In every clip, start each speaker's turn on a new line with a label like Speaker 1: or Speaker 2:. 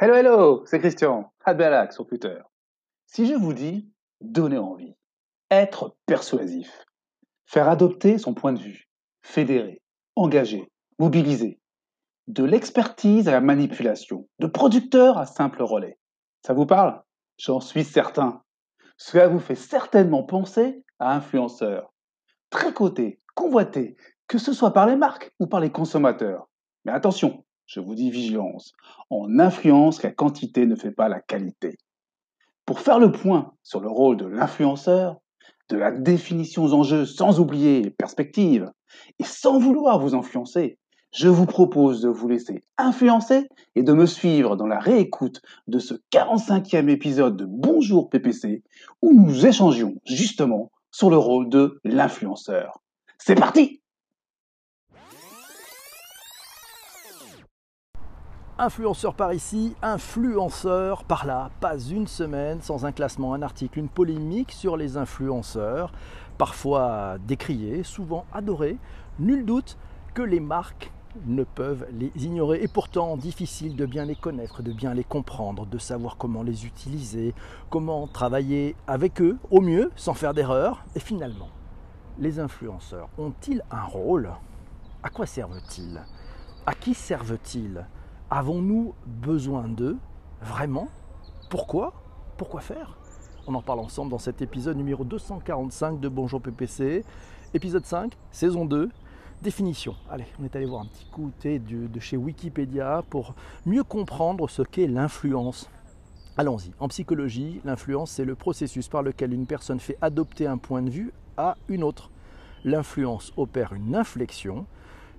Speaker 1: Hello, hello, c'est Christian, Adbalac sur Twitter. Si je vous dis donner envie, être persuasif, faire adopter son point de vue, fédérer, engager, mobiliser, de l'expertise à la manipulation, de producteur à simple relais, ça vous parle? J'en suis certain. Cela vous fait certainement penser à influenceur. Très coté, convoité, que ce soit par les marques ou par les consommateurs. Mais attention, je vous dis vigilance. En influence, la quantité ne fait pas la qualité. Pour faire le point sur le rôle de l'influenceur, de la définition aux enjeux sans oublier les perspectives, et sans vouloir vous influencer, je vous propose de vous laisser influencer et de me suivre dans la réécoute de ce 45e épisode de Bonjour PPC, où nous échangions justement sur le rôle de l'influenceur. C'est parti
Speaker 2: Influenceur par ici, influenceur par là, pas une semaine sans un classement, un article, une polémique sur les influenceurs, parfois décriés, souvent adorés. Nul doute que les marques ne peuvent les ignorer. Et pourtant difficile de bien les connaître, de bien les comprendre, de savoir comment les utiliser, comment travailler avec eux au mieux sans faire d'erreur. Et finalement, les influenceurs ont-ils un rôle? À quoi servent-ils? À qui servent-ils? Avons-nous besoin d'eux Vraiment? Pourquoi? Pourquoi faire? On en parle ensemble dans cet épisode numéro 245 de Bonjour PPC, épisode 5, saison 2. Définition. Allez, on est allé voir un petit coup de chez Wikipédia pour mieux comprendre ce qu'est l'influence. Allons-y. En psychologie, l'influence, c'est le processus par lequel une personne fait adopter un point de vue à une autre. L'influence opère une inflexion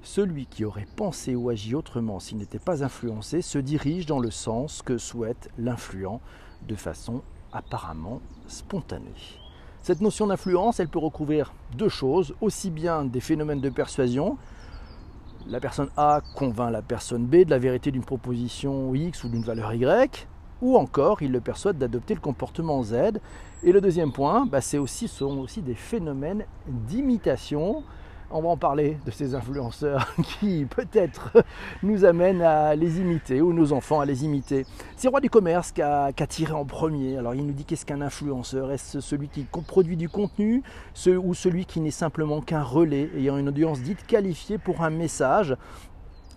Speaker 2: celui qui aurait pensé ou agi autrement s'il n'était pas influencé se dirige dans le sens que souhaite l'influent de façon apparemment spontanée. Cette notion d'influence, elle peut recouvrir deux choses, aussi bien des phénomènes de persuasion, la personne A convainc la personne B de la vérité d'une proposition X ou d'une valeur Y, ou encore il le persuade d'adopter le comportement Z. Et le deuxième point, bah, aussi, sont aussi des phénomènes d'imitation on va en parler de ces influenceurs qui peut-être nous amènent à les imiter ou nos enfants à les imiter. C'est Roi du commerce qui a, tiré en premier. Alors il nous dit qu'est-ce qu'un influenceur? Est-ce celui qui produit du contenu ou celui qui n'est simplement qu'un relais ayant une audience dite qualifiée pour un message?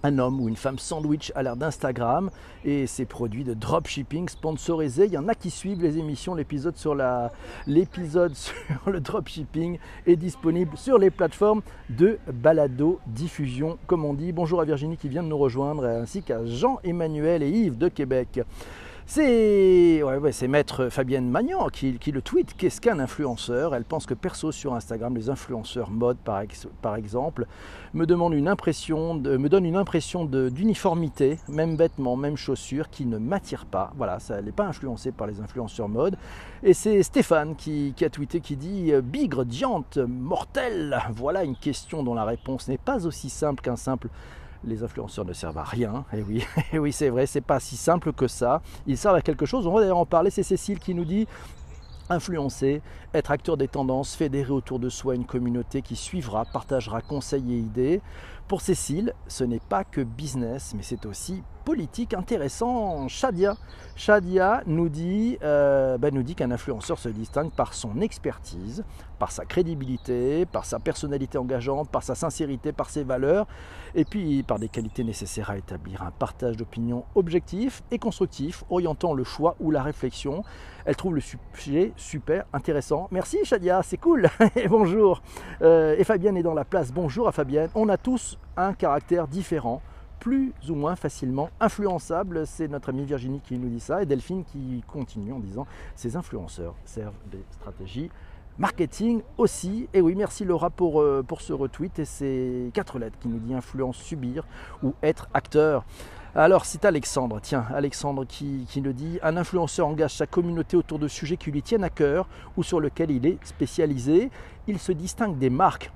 Speaker 2: Un homme ou une femme sandwich à l'ère d'Instagram et ses produits de dropshipping sponsorisés. Il y en a qui suivent les émissions. L'épisode sur, la, l'épisode sur le dropshipping est disponible sur les plateformes de balado diffusion, comme on dit. Bonjour à Virginie qui vient de nous rejoindre, ainsi qu'à Jean-Emmanuel et Yves de Québec. C'est maître Fabienne Magnan qui, le tweet. Qu'est-ce qu'un influenceur? Elle pense que perso sur Instagram, les influenceurs mode par, exemple, me, une impression donnent une impression d'uniformité, même vêtements, même chaussures, qui ne m'attirent pas. Voilà, ça n'est pas influencé par les influenceurs mode. Et c'est Stéphane qui, qui, a tweeté qui dit Bigre, diante, mortel Voilà une question dont la réponse n'est pas aussi simple qu'un simple les influenceurs ne servent à rien. Et oui, et oui c'est vrai, c'est pas si simple que ça. Ils servent à quelque chose. On va d'ailleurs en parler. C'est Cécile qui nous dit influencer, être acteur des tendances, fédérer autour de soi une communauté qui suivra, partagera conseils et idées. Pour Cécile, ce n'est pas que business, mais c'est aussi politique intéressant. Shadia, Shadia nous dit, euh, ben, dit qu'un influenceur se distingue par son expertise, par sa crédibilité, par sa personnalité engageante, par sa sincérité, par ses valeurs, et puis par des qualités nécessaires à établir un partage d'opinions objectif et constructif, orientant le choix ou la réflexion. Elle trouve le sujet super intéressant. Merci Shadia, c'est cool. et bonjour. Euh, et Fabienne est dans la place. Bonjour à Fabienne. On a tous un caractère différent plus ou moins facilement influençable. C'est notre amie Virginie qui nous dit ça et Delphine qui continue en disant ces influenceurs servent des stratégies marketing aussi. Et oui, merci Laura pour, euh, pour ce retweet et ces quatre lettres qui nous dit influence, subir ou être acteur. Alors c'est Alexandre, tiens, Alexandre qui, qui nous dit un influenceur engage sa communauté autour de sujets qui lui tiennent à cœur ou sur lesquels il est spécialisé. Il se distingue des marques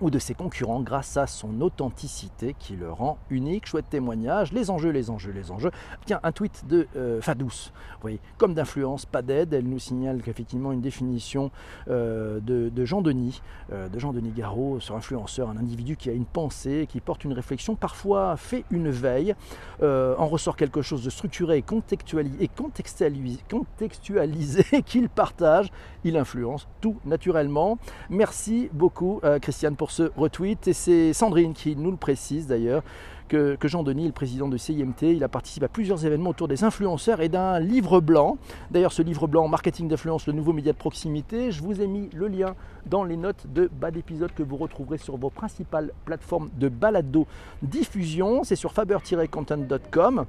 Speaker 2: ou de ses concurrents grâce à son authenticité qui le rend unique. Chouette témoignage, les enjeux, les enjeux, les enjeux. Tiens, un tweet de euh, Fadous, vous voyez, comme d'influence, pas d'aide. Elle nous signale qu'effectivement une définition euh, de, Jean Denis, euh, de Jean Denis Garot sur influenceur, un individu qui a une pensée, qui porte une réflexion, parfois fait une veille, en ressort quelque chose de structuré et contextualisé, et contextualisé, contextualisé qu'il partage, il influence tout naturellement. Merci beaucoup Christiane pour ce retweet. Et c'est Sandrine qui nous le précise d'ailleurs. Que, Jean-Denis, le président de CIMT, il a participé à plusieurs événements autour des influenceurs et d'un livre blanc. D'ailleurs, ce livre blanc, Marketing d'influence, le nouveau média de proximité, je vous ai mis le lien dans les notes de bas d'épisode que vous retrouverez sur vos principales plateformes de balado diffusion. C'est sur faber-content.com.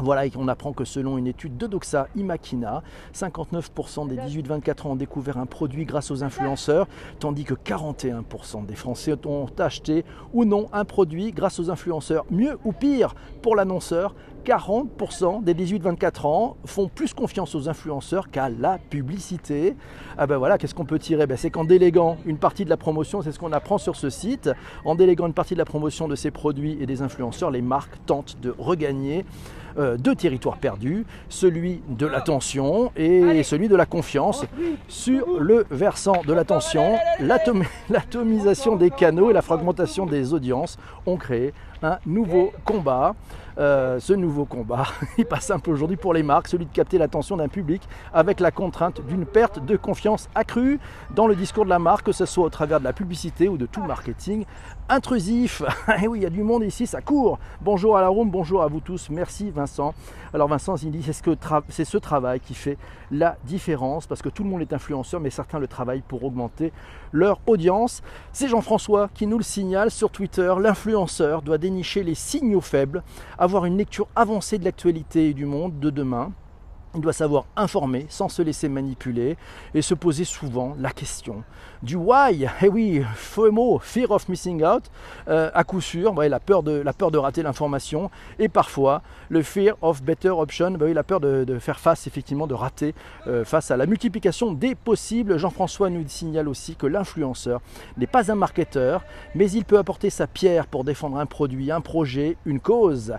Speaker 2: Voilà, et on apprend que selon une étude de Doxa Imakina, 59% des 18-24 ans ont découvert un produit grâce aux influenceurs, tandis que 41% des Français ont acheté ou non un produit grâce aux influenceurs. Mieux ou pire pour l'annonceur, 40% des 18-24 ans font plus confiance aux influenceurs qu'à la publicité. Ah ben voilà, qu'est-ce qu'on peut tirer? Ben C'est qu'en déléguant une partie de la promotion, c'est ce qu'on apprend sur ce site, en déléguant une partie de la promotion de ces produits et des influenceurs, les marques tentent de regagner euh, deux territoires perdus, celui de l'attention et celui de la confiance. Sur le versant de l'attention, l'atomisation des canaux et la fragmentation des audiences ont créé un nouveau combat. Euh, ce nouveau combat, il passe simple aujourd'hui pour les marques, celui de capter l'attention d'un public avec la contrainte d'une perte de confiance accrue dans le discours de la marque, que ce soit au travers de la publicité ou de tout marketing intrusif. Et eh oui, il y a du monde ici, ça court. Bonjour à la room, bonjour à vous tous. Merci Vincent. Alors Vincent, il dit c'est ce, ce travail qui fait la différence parce que tout le monde est influenceur, mais certains le travaillent pour augmenter leur audience. C'est Jean-François qui nous le signale sur Twitter. L'influenceur doit dénicher les signaux faibles, avoir une lecture avancée de l'actualité et du monde de demain il doit savoir informer sans se laisser manipuler et se poser souvent la question du why? Eh oui, FOMO, Fear of Missing Out, euh, à coup sûr, la, peur de, la peur de rater l'information et parfois le Fear of Better Option, bah la peur de, faire face effectivement, de rater euh, face à la multiplication des possibles. Jean-François nous signale aussi que l'influenceur n'est pas un marketeur, mais il peut apporter sa pierre pour défendre un produit, un projet, une cause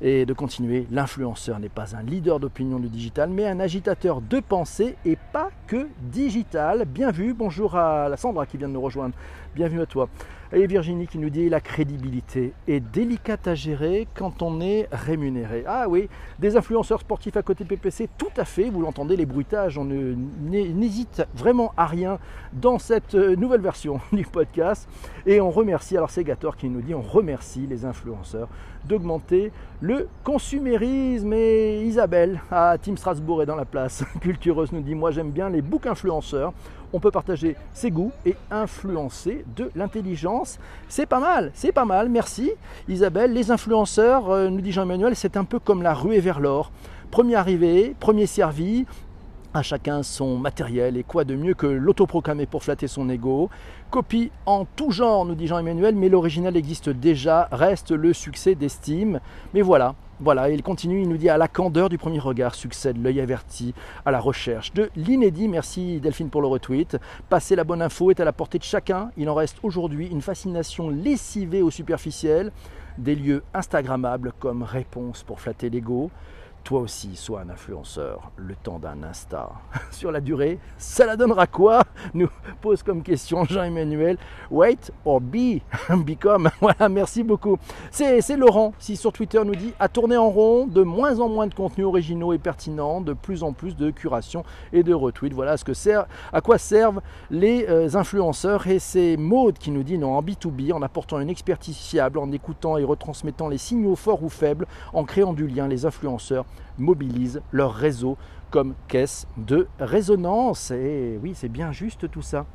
Speaker 2: et de continuer. L'influenceur n'est pas un leader d'opinion du digital, mais un agitateur de pensée et pas que digital. Bien vu, bonjour à la Sandra qui vient de nous rejoindre. Bienvenue à toi. Et Virginie qui nous dit la crédibilité est délicate à gérer quand on est rémunéré. Ah oui, des influenceurs sportifs à côté PPC, tout à fait, vous l'entendez, les bruitages, on n'hésite vraiment à rien dans cette euh, nouvelle version du podcast. Et on remercie, alors c'est Gator qui nous dit, on remercie les influenceurs d'augmenter le consumérisme. Et Isabelle à Team Strasbourg est dans la place. Cultureuse nous dit, moi j'aime bien les books influenceurs on peut partager ses goûts et influencer de l'intelligence. C'est pas mal, c'est pas mal, merci Isabelle. Les influenceurs, euh, nous dit Jean-Emmanuel, c'est un peu comme la ruée vers l'or. Premier arrivé, premier servi, à chacun son matériel et quoi de mieux que l'autoproclamé pour flatter son ego. Copie en tout genre, nous dit Jean-Emmanuel, mais l'original existe déjà, reste le succès d'estime. Mais voilà, voilà, il continue, il nous dit à la candeur du premier regard succède l'œil averti à la recherche de l'inédit. Merci Delphine pour le retweet. Passer la bonne info est à la portée de chacun. Il en reste aujourd'hui une fascination lessivée au superficiel, des lieux Instagrammables comme réponse pour flatter l'ego. Toi aussi, sois un influenceur le temps d'un Insta. Sur la durée, ça la donnera quoi? Nous pose comme question Jean-Emmanuel. Wait or be Become. Voilà, merci beaucoup. C'est Laurent, si sur Twitter nous dit à tourner en rond, de moins en moins de contenus originaux et pertinents, de plus en plus de curation et de retweets. Voilà ce que sert, à quoi servent les euh, influenceurs. Et c'est Maude qui nous dit non, en B2B, en apportant une expertise fiable, en écoutant et retransmettant les signaux forts ou faibles, en créant du lien, les influenceurs mobilisent leur réseau comme caisse de résonance. Et oui, c'est bien juste tout ça.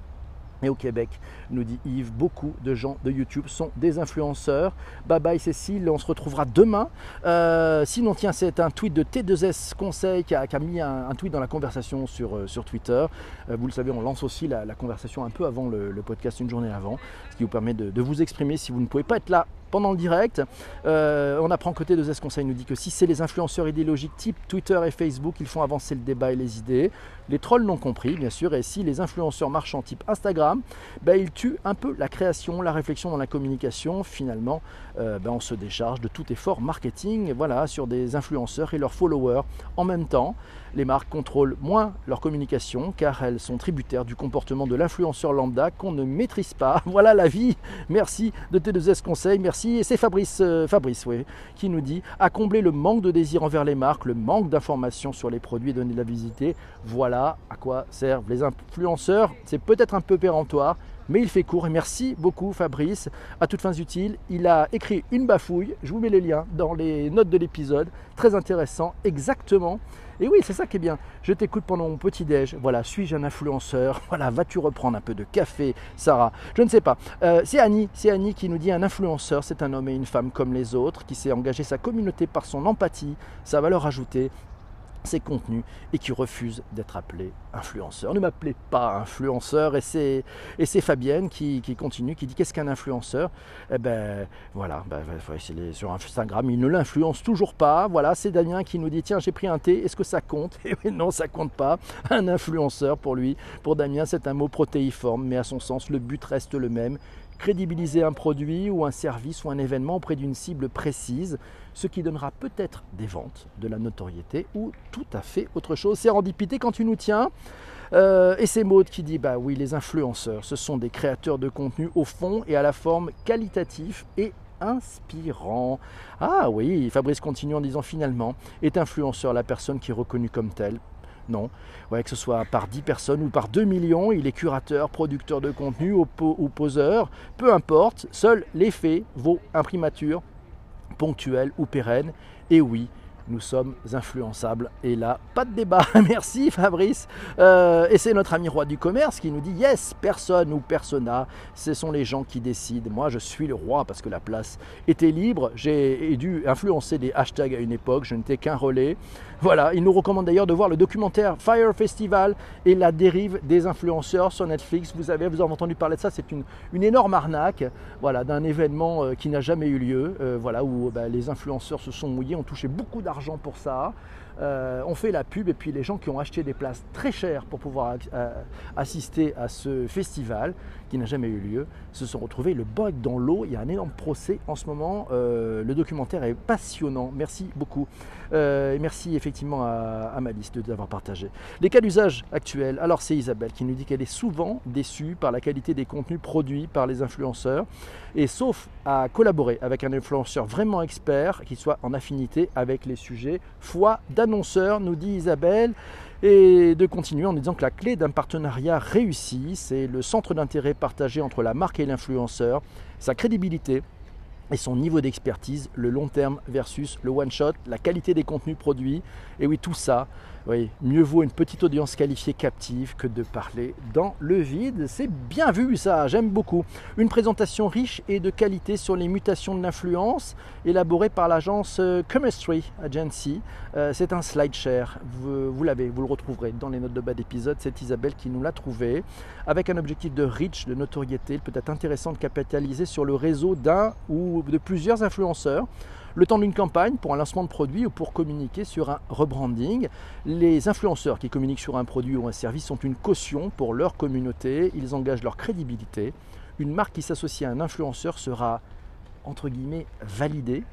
Speaker 2: Et au Québec, nous dit Yves, beaucoup de gens de YouTube sont des influenceurs. Bye bye Cécile, on se retrouvera demain. Euh, sinon, tiens, c'est un tweet de T2S Conseil qui a, mis un, tweet dans la conversation sur, euh, Twitter. Euh, vous le savez, on lance aussi la, conversation un peu avant le, podcast, une journée avant, ce qui vous permet de vous exprimer si vous ne pouvez pas être là pendant le direct. Euh, on apprend côté de Z Conseil nous dit que si c'est les influenceurs idéologiques type Twitter et Facebook, ils font avancer le débat et les idées. Les trolls l'ont compris, bien sûr, et si les influenceurs marchand type Instagram, ben, ils tuent un peu la création, la réflexion dans la communication. Finalement, euh, ben, on se décharge de tout effort marketing voilà, sur des influenceurs et leurs followers. En même temps, les marques contrôlent moins leur communication car elles sont tributaires du comportement de l'influenceur lambda qu'on ne maîtrise pas. Voilà la vie. Merci de T2S Conseil. Merci. C'est Fabrice, euh, Fabrice oui, qui nous dit à combler le manque de désir envers les marques, le manque d'informations sur les produits et donner de la visiter. Voilà à quoi servent les influenceurs. C'est peut-être un peu péremptoire, mais il fait court. Et merci beaucoup Fabrice. À toutes fins utiles, il a écrit une bafouille. Je vous mets les liens dans les notes de l'épisode. Très intéressant, exactement. Et oui, c'est ça qui est bien. Je t'écoute pendant mon petit déj. Voilà, suis-je un influenceur? Voilà, vas-tu reprendre un peu de café, Sarah? Je ne sais pas. Euh, c'est Annie, c'est Annie qui nous dit un influenceur, c'est un homme et une femme comme les autres qui sait engager sa communauté par son empathie, sa valeur ajoutée ses contenus et qui refuse d'être appelé influenceur. Ne m'appelez pas influenceur et c'est, et c'est Fabienne qui, continue, qui dit qu'est-ce qu'un influenceur? Eh ben voilà, ben, sur Instagram, il ne l'influence toujours pas. Voilà, c'est Damien qui nous dit tiens j'ai pris un thé, est-ce que ça compte? Et eh non, ça compte pas. Un influenceur pour lui, pour Damien c'est un mot protéiforme, mais à son sens le but reste le même, crédibiliser un produit ou un service ou un événement auprès d'une cible précise, ce qui donnera peut-être des ventes, de la notoriété ou tout à fait autre chose. C'est Randipité quand tu nous tiens. Euh, et c'est Maud qui dit bah oui, les influenceurs, ce sont des créateurs de contenu au fond et à la forme qualitatif et inspirant. Ah oui, Fabrice continue en disant finalement, est influenceur la personne qui est reconnue comme telle non. Ouais, que ce soit par 10 personnes ou par 2 millions, il est curateur, producteur de contenu ou, poseur, peu importe, seul l'effet vaut imprimature, ponctuelle ou pérenne. Et oui, nous sommes influençables. Et là, pas de débat. Merci Fabrice. Euh, et c'est notre ami roi du commerce qui nous dit Yes, personne ou persona, ce sont les gens qui décident. Moi, je suis le roi parce que la place était libre. J'ai dû influencer des hashtags à une époque. Je n'étais qu'un relais. Voilà, il nous recommande d'ailleurs de voir le documentaire Fire Festival et la dérive des influenceurs sur Netflix. Vous avez, vous avez entendu parler de ça, c'est une, une, énorme arnaque voilà, d'un événement euh, qui n'a jamais eu lieu, euh, voilà, où bah, les influenceurs se sont mouillés, ont touché beaucoup d'argent pour ça. Euh, on fait la pub et puis les gens qui ont acheté des places très chères pour pouvoir assister à ce festival qui n'a jamais eu lieu se sont retrouvés le bec dans l'eau. Il y a un énorme procès en ce moment. le documentaire est passionnant. Merci beaucoup. et merci effectivement à, Malice de l'avoir partagé. Les cas d'usage actuels, alors c'est Isabelle qui nous dit qu'elle est souvent déçue par la qualité des contenus produits par les influenceurs et sauf à collaborer avec un influenceur vraiment expert qui soit en affinité avec les sujets, foi d'annonceur, nous dit Isabelle et de continuer en disant que la clé d'un partenariat réussi, c'est le centre d'intérêt partagé entre la marque et l'influenceur, sa crédibilité, et son niveau d'expertise, le long terme versus le one shot, la qualité des contenus produits. Et oui, tout ça, oui, mieux vaut une petite audience qualifiée captive que de parler dans le vide. C'est bien vu ça, j'aime beaucoup. Une présentation riche et de qualité sur les mutations de l'influence, élaborée par l'agence euh, Chemistry Agency. Euh, c'est un slide share, vous, l'avez, vous le retrouverez dans les notes de bas d'épisode. C'est Isabelle qui nous l'a trouvé. Avec un objectif de reach, de notoriété, il peut être intéressant de capitaliser sur le réseau d'un ou de plusieurs influenceurs le temps d'une campagne pour un lancement de produit ou pour communiquer sur un rebranding. Les influenceurs qui communiquent sur un produit ou un service sont une caution pour leur communauté, ils engagent leur crédibilité. Une marque qui s'associe à un influenceur sera entre guillemets validée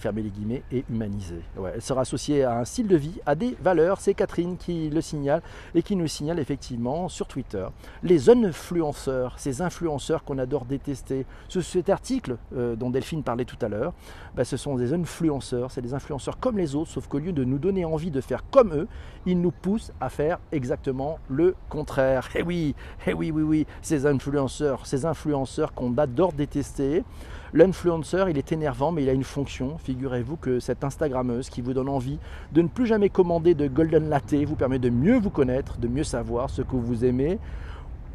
Speaker 2: fermer les guillemets, et humanisée. elle sera associée à un style de vie, à des valeurs. C'est Catherine qui le signale et qui nous signale effectivement sur Twitter. Les influenceurs, ces influenceurs qu'on adore détester. Ce, cet article euh, dont Delphine parlait tout à l'heure, bah, ce sont des influenceurs. C'est des influenceurs comme les autres, sauf qu'au lieu de nous donner envie de faire comme eux, ils nous poussent à faire exactement le contraire. Eh oui, eh oui, oui, oui, ces influenceurs, ces influenceurs qu'on adore détester. L'influenceur, il est énervant, mais il a une fonction. Figurez-vous que cette Instagrammeuse qui vous donne envie de ne plus jamais commander de Golden Latte vous permet de mieux vous connaître, de mieux savoir ce que vous aimez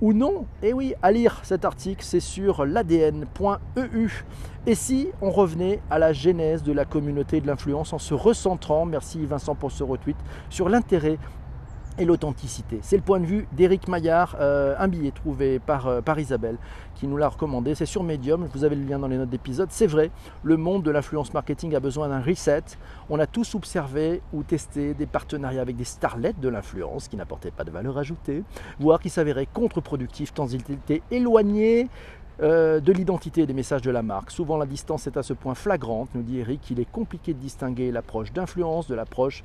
Speaker 2: ou non. Et oui, à lire cet article, c'est sur l'adn.eu. Et si on revenait à la genèse de la communauté de l'influence en se recentrant, merci Vincent pour ce retweet, sur l'intérêt et l'authenticité. C'est le point de vue d'Éric Maillard, euh, un billet trouvé par, euh, par Isabelle qui nous l'a recommandé. C'est sur Medium, vous avez le lien dans les notes d'épisode. C'est vrai, le monde de l'influence marketing a besoin d'un reset. On a tous observé ou testé des partenariats avec des starlets de l'influence qui n'apportaient pas de valeur ajoutée, voire qui s'avéraient contre-productifs tant ils étaient éloignés euh, de l'identité et des messages de la marque. Souvent la distance est à ce point flagrante, nous dit Eric, qu'il est compliqué de distinguer l'approche d'influence de l'approche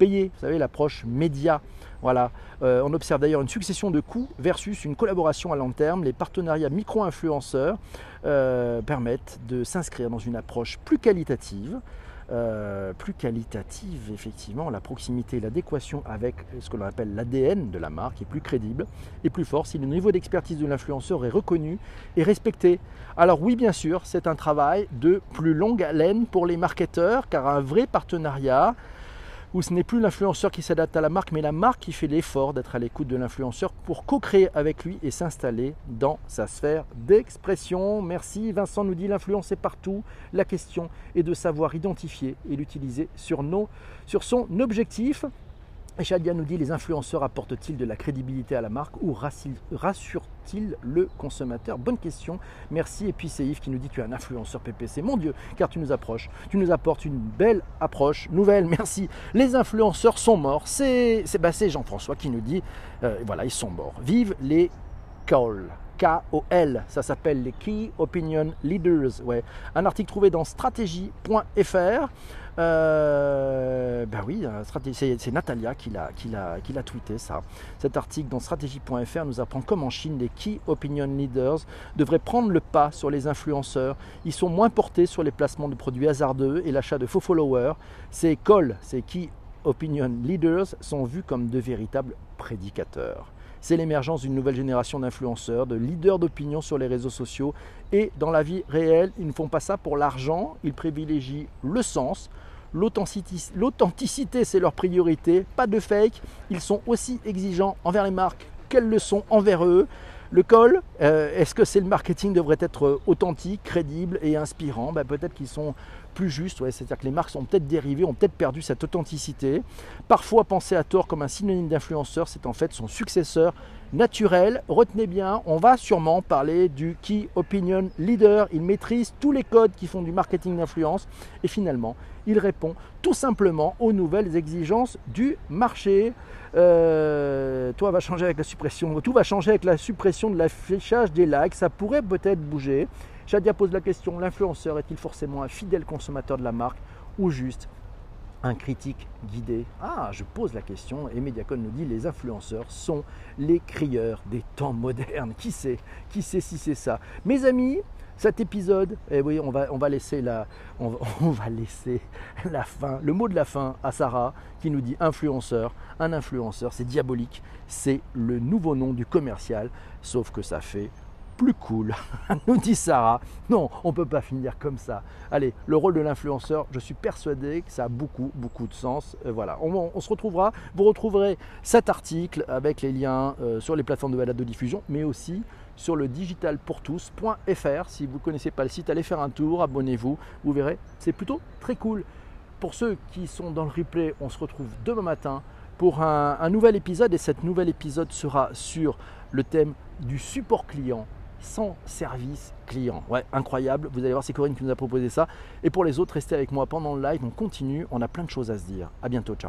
Speaker 2: payée, vous savez, l'approche média. Voilà. Euh, on observe d'ailleurs une succession de coûts versus une collaboration à long terme. Les partenariats micro-influenceurs euh, permettent de s'inscrire dans une approche plus qualitative. Euh, plus qualitative, effectivement, la proximité l'adéquation avec ce que l'on appelle l'ADN de la marque est plus crédible et plus fort si le niveau d'expertise de l'influenceur est reconnu et respecté. Alors oui, bien sûr, c'est un travail de plus longue haleine pour les marketeurs, car un vrai partenariat, où ce n'est plus l'influenceur qui s'adapte à la marque, mais la marque qui fait l'effort d'être à l'écoute de l'influenceur pour co-créer avec lui et s'installer dans sa sphère d'expression. Merci. Vincent nous dit l'influence est partout. La question est de savoir identifier et l'utiliser sur, sur son objectif. Shadia nous dit les influenceurs apportent-ils de la crédibilité à la marque ou rassurent-ils le consommateur? Bonne question, merci. Et puis c'est Yves qui nous dit tu es un influenceur PPC. Mon Dieu, car tu nous approches, tu nous apportes une belle approche nouvelle. Merci. Les influenceurs sont morts. C'est bah, Jean-François qui nous dit euh, voilà, ils sont morts. Vive les calls. K-O-L, ça s'appelle les Key Opinion Leaders. Ouais. Un article trouvé dans stratégie.fr. ben oui, euh, c'est Natalia qui l'a tweeté ça. Cet article dans stratégie.fr nous apprend comment en Chine les Key Opinion Leaders devraient prendre le pas sur les influenceurs. Ils sont moins portés sur les placements de produits hasardeux et l'achat de faux followers. Ces calls, ces Key Opinion Leaders sont vus comme de véritables prédicateurs c'est l'émergence d'une nouvelle génération d'influenceurs, de leaders d'opinion sur les réseaux sociaux. Et dans la vie réelle, ils ne font pas ça pour l'argent, ils privilégient le sens. L'authenticité, c'est leur priorité, pas de fake. Ils sont aussi exigeants envers les marques qu'elles le sont envers eux. Le col, euh, est-ce que c'est le marketing devrait être authentique, crédible et inspirant? Ben, Peut-être qu'ils sont plus justes, c'est-à-dire que les marques sont peut-être dérivées, ont peut-être perdu cette authenticité. Parfois pensé à tort comme un synonyme d'influenceur, c'est en fait son successeur naturel. Retenez bien, on va sûrement parler du Key Opinion Leader. Il maîtrise tous les codes qui font du marketing d'influence et finalement, il répond tout simplement aux nouvelles exigences du marché. Euh, toi va changer avec la suppression, tout va changer avec la suppression de l'affichage des likes. Ça pourrait peut-être bouger. Shadia pose la question l'influenceur est-il forcément un fidèle consommateur de la marque ou juste un critique guidé? Ah, je pose la question et Mediacon nous dit les influenceurs sont les crieurs des temps modernes. Qui sait Qui sait si c'est ça? Mes amis, cet épisode, eh oui, on va, laisser la, on va laisser la fin, le mot de la fin à Sarah qui nous dit influenceur. Un influenceur, c'est diabolique, c'est le nouveau nom du commercial, sauf que ça fait cool, nous dit Sarah. Non, on ne peut pas finir comme ça. Allez, le rôle de l'influenceur, je suis persuadé que ça a beaucoup, beaucoup de sens. Euh, voilà, on, se retrouvera. Vous retrouverez cet article avec les liens euh, sur les plateformes de balade de diffusion, mais aussi sur le digitalpourtous.fr. Si vous ne connaissez pas le site, allez faire un tour, abonnez-vous, vous verrez, c'est plutôt très cool. Pour ceux qui sont dans le replay, on se retrouve demain matin pour un, un nouvel épisode et cet nouvel épisode sera sur le thème du support client sans service client. Ouais, incroyable. Vous allez voir, c'est Corinne qui nous a proposé ça. Et pour les autres, restez avec moi pendant le live. On continue. On a plein de choses à se dire. À bientôt. Ciao.